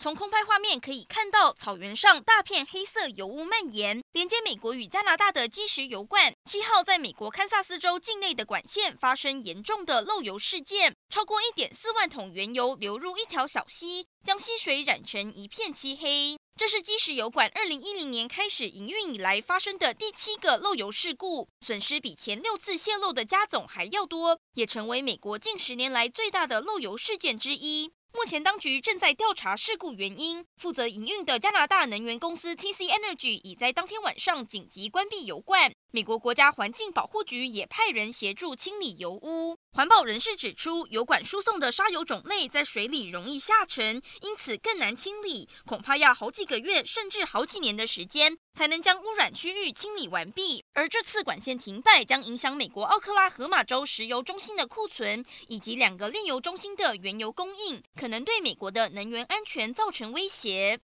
从空拍画面可以看到，草原上大片黑色油污蔓延，连接美国与加拿大的基石油罐。七号，在美国堪萨斯州境内的管线发生严重的漏油事件，超过一点四万桶原油流入一条小溪，将溪水染成一片漆黑。这是基石油管二零一零年开始营运以来发生的第七个漏油事故，损失比前六次泄漏的加总还要多，也成为美国近十年来最大的漏油事件之一。目前当局正在调查事故原因，负责营运的加拿大能源公司 TC Energy 已在当天晚上紧急关闭油罐。美国国家环境保护局也派人协助清理油污。环保人士指出，油管输送的沙油种类在水里容易下沉，因此更难清理，恐怕要好几个月甚至好几年的时间才能将污染区域清理完毕。而这次管线停摆将影响美国奥克拉荷马州石油中心的库存，以及两个炼油中心的原油供应，可能对美国的能源安全造成威胁。